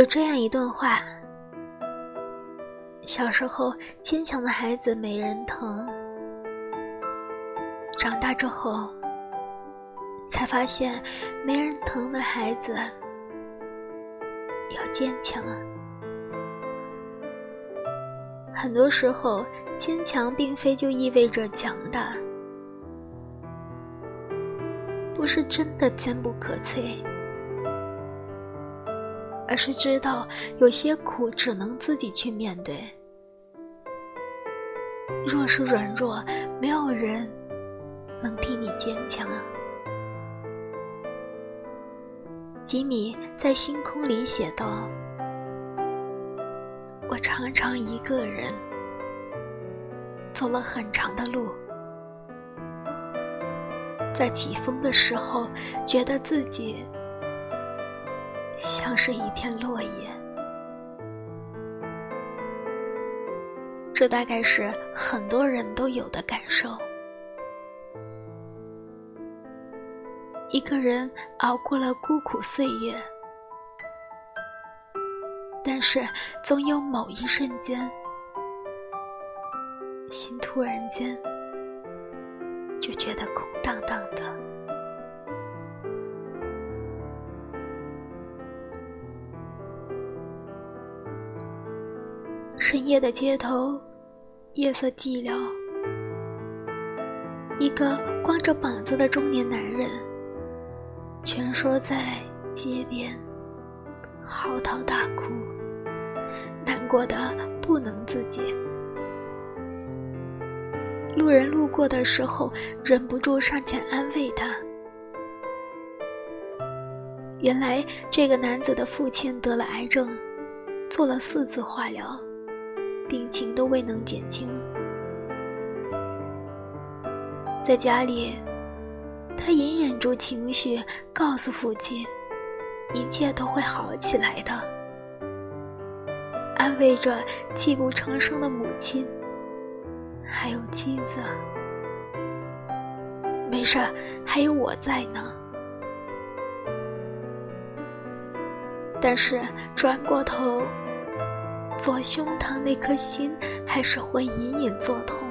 有这样一段话：小时候坚强的孩子没人疼，长大之后才发现没人疼的孩子要坚强。很多时候，坚强并非就意味着强大，不是真的坚不可摧，而是知道有些苦只能自己去面对。若是软弱，没有人能替你坚强。吉米在星空里写道。我常常一个人走了很长的路，在起风的时候，觉得自己像是一片落叶。这大概是很多人都有的感受。一个人熬过了孤苦岁月。但是，总有某一瞬间，心突然间就觉得空夜的街头，夜色寂寥，一个光着膀子的中年男人，蜷缩在街边。嚎啕大哭，难过的不能自己。路人路过的时候，忍不住上前安慰他。原来这个男子的父亲得了癌症，做了四次化疗，病情都未能减轻。在家里，他隐忍住情绪，告诉父亲。一切都会好起来的，安慰着泣不成声的母亲，还有妻子。没事，还有我在呢。但是转过头，左胸膛那颗心还是会隐隐作痛。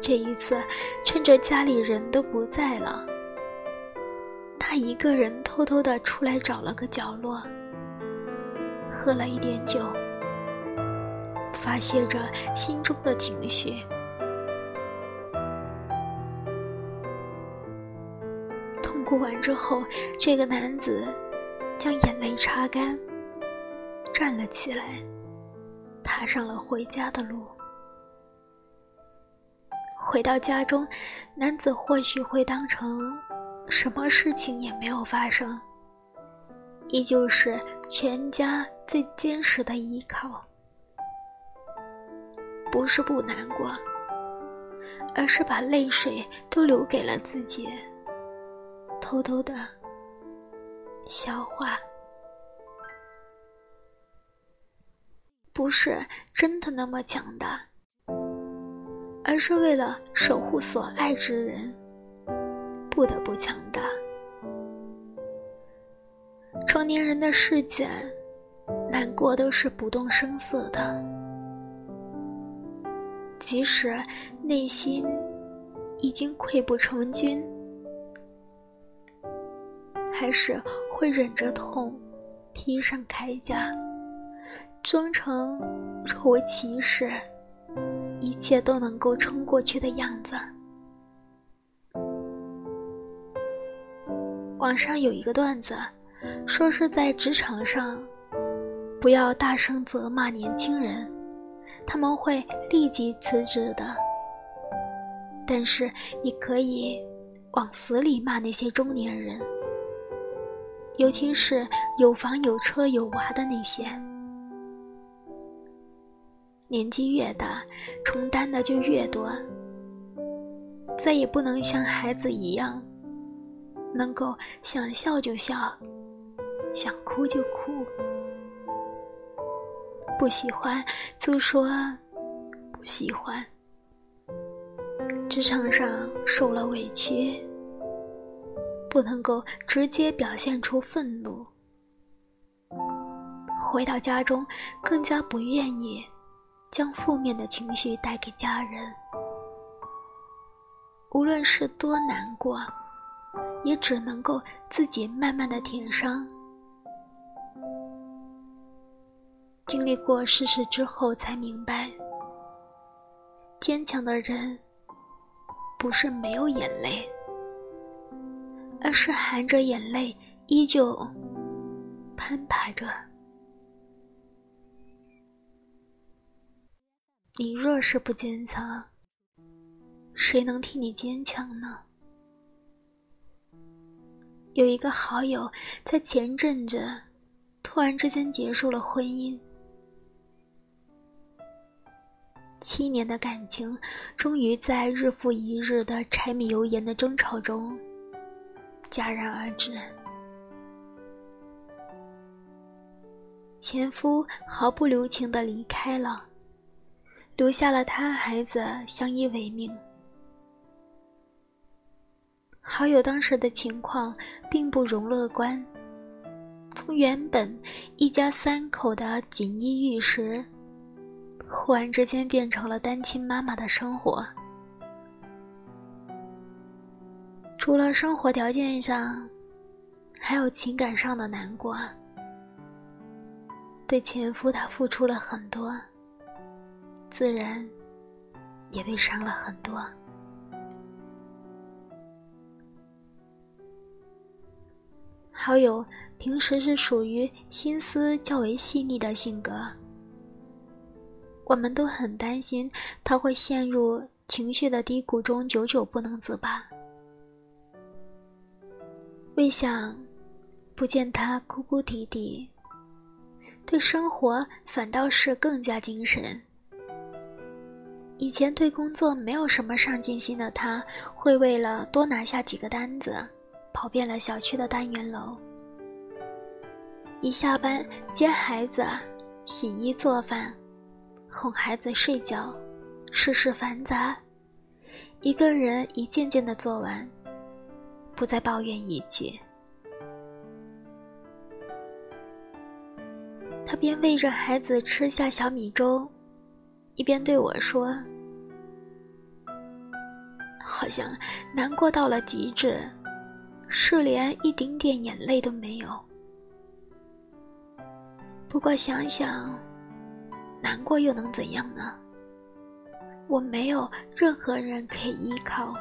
这一次，趁着家里人都不在了。他一个人偷偷的出来找了个角落，喝了一点酒，发泄着心中的情绪。痛哭完之后，这个男子将眼泪擦干，站了起来，踏上了回家的路。回到家中，男子或许会当成。什么事情也没有发生，依旧是全家最坚实的依靠。不是不难过，而是把泪水都留给了自己，偷偷的消化。不是真的那么强大，而是为了守护所爱之人。不得不强大。成年人的世界，难过都是不动声色的，即使内心已经溃不成军，还是会忍着痛，披上铠甲，装成若无其事，一切都能够撑过去的样子。网上有一个段子，说是在职场上，不要大声责骂年轻人，他们会立即辞职的。但是你可以往死里骂那些中年人，尤其是有房有车有娃的那些。年纪越大，承担的就越多，再也不能像孩子一样。能够想笑就笑，想哭就哭，不喜欢就说不喜欢。职场上受了委屈，不能够直接表现出愤怒。回到家中，更加不愿意将负面的情绪带给家人。无论是多难过，也只能够自己慢慢的舔伤。经历过世事之后，才明白，坚强的人不是没有眼泪，而是含着眼泪依旧攀爬着。你若是不坚强，谁能替你坚强呢？有一个好友在前阵子突然之间结束了婚姻，七年的感情终于在日复一日的柴米油盐的争吵中戛然而止。前夫毫不留情的离开了。留下了他孩子相依为命。好友当时的情况并不容乐观，从原本一家三口的锦衣玉食，忽然之间变成了单亲妈妈的生活。除了生活条件上，还有情感上的难过。对前夫，他付出了很多。自然也被伤了很多。好友平时是属于心思较为细腻的性格，我们都很担心他会陷入情绪的低谷中，久久不能自拔。未想不见他哭哭啼啼，对生活反倒是更加精神。以前对工作没有什么上进心的他，会为了多拿下几个单子，跑遍了小区的单元楼。一下班接孩子、洗衣做饭、哄孩子睡觉，事事繁杂，一个人一件件的做完，不再抱怨一句。他边喂着孩子吃下小米粥。一边对我说：“好像难过到了极致，是连一丁点眼泪都没有。不过想想，难过又能怎样呢？我没有任何人可以依靠，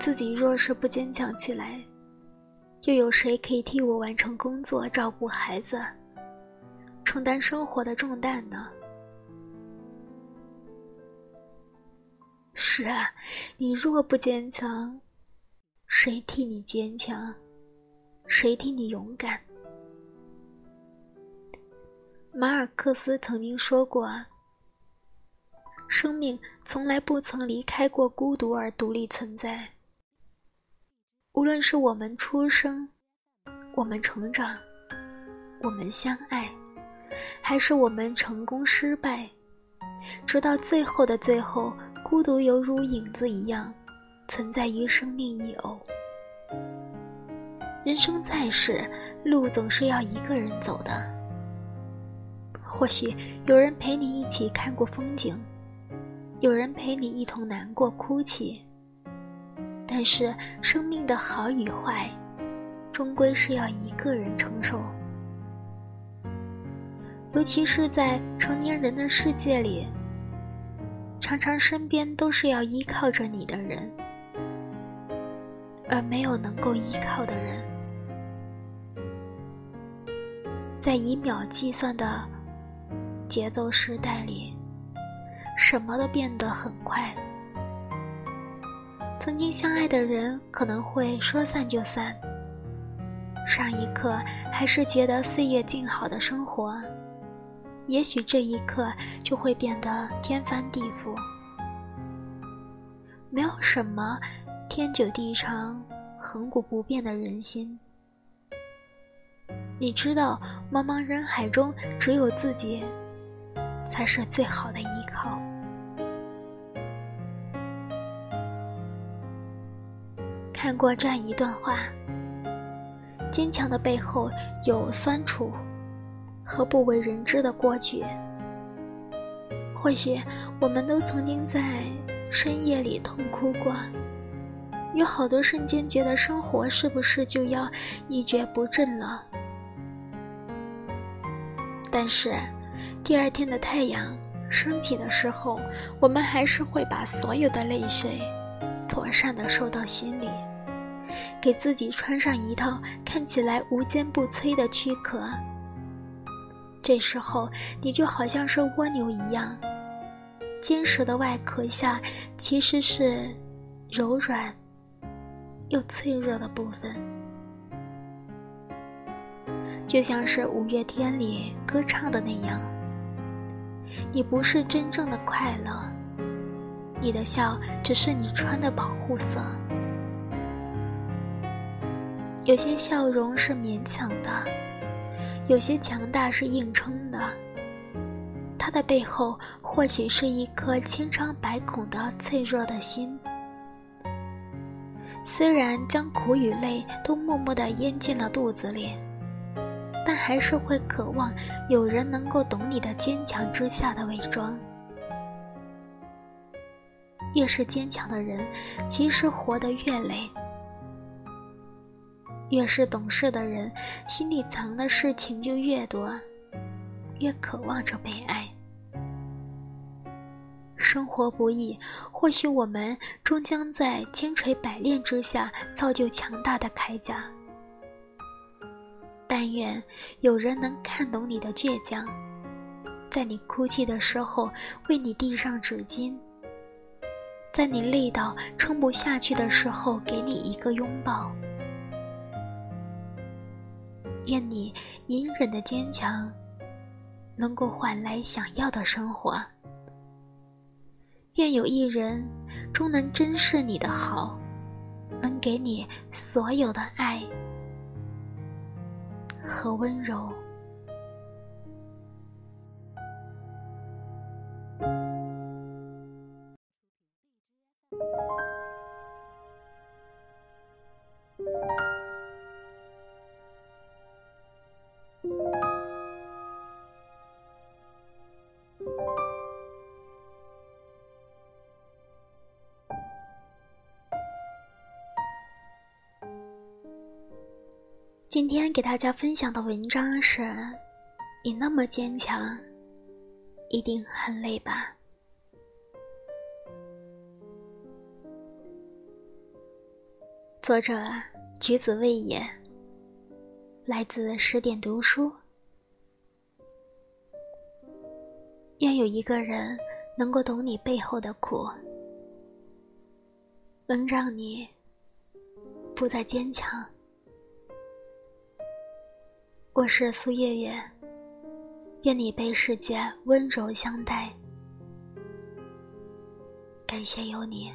自己若是不坚强起来，又有谁可以替我完成工作、照顾孩子、承担生活的重担呢？”是啊，你若不坚强，谁替你坚强？谁替你勇敢？马尔克斯曾经说过：“生命从来不曾离开过孤独而独立存在。无论是我们出生，我们成长，我们相爱，还是我们成功失败，直到最后的最后。”孤独犹如影子一样，存在于生命一偶。人生在世，路总是要一个人走的。或许有人陪你一起看过风景，有人陪你一同难过哭泣。但是生命的好与坏，终归是要一个人承受。尤其是在成年人的世界里。常常身边都是要依靠着你的人，而没有能够依靠的人。在以秒计算的节奏时代里，什么都变得很快。曾经相爱的人可能会说散就散，上一刻还是觉得岁月静好的生活。也许这一刻就会变得天翻地覆。没有什么天久地长、恒古不变的人心。你知道，茫茫人海中，只有自己才是最好的依靠。看过这样一段话：坚强的背后有酸楚和不为人知的过去。或许我们都曾经在深夜里痛哭过，有好多瞬间觉得生活是不是就要一蹶不振了？但是，第二天的太阳升起的时候，我们还是会把所有的泪水妥善的收到心里，给自己穿上一套看起来无坚不摧的躯壳。这时候，你就好像是蜗牛一样，坚实的外壳下其实是柔软又脆弱的部分，就像是五月天里歌唱的那样。你不是真正的快乐，你的笑只是你穿的保护色。有些笑容是勉强的。有些强大是硬撑的，它的背后或许是一颗千疮百孔的脆弱的心。虽然将苦与累都默默地咽进了肚子里，但还是会渴望有人能够懂你的坚强之下的伪装。越是坚强的人，其实活得越累。越是懂事的人，心里藏的事情就越多，越渴望着被爱。生活不易，或许我们终将在千锤百炼之下造就强大的铠甲。但愿有人能看懂你的倔强，在你哭泣的时候为你递上纸巾，在你累到撑不下去的时候给你一个拥抱。愿你隐忍的坚强，能够换来想要的生活。愿有一人终能珍视你的好，能给你所有的爱和温柔。今天给大家分享的文章是：你那么坚强，一定很累吧？作者：橘子味也，来自十点读书。愿有一个人能够懂你背后的苦，能让你不再坚强。我是苏月月，愿你被世界温柔相待。感谢有你。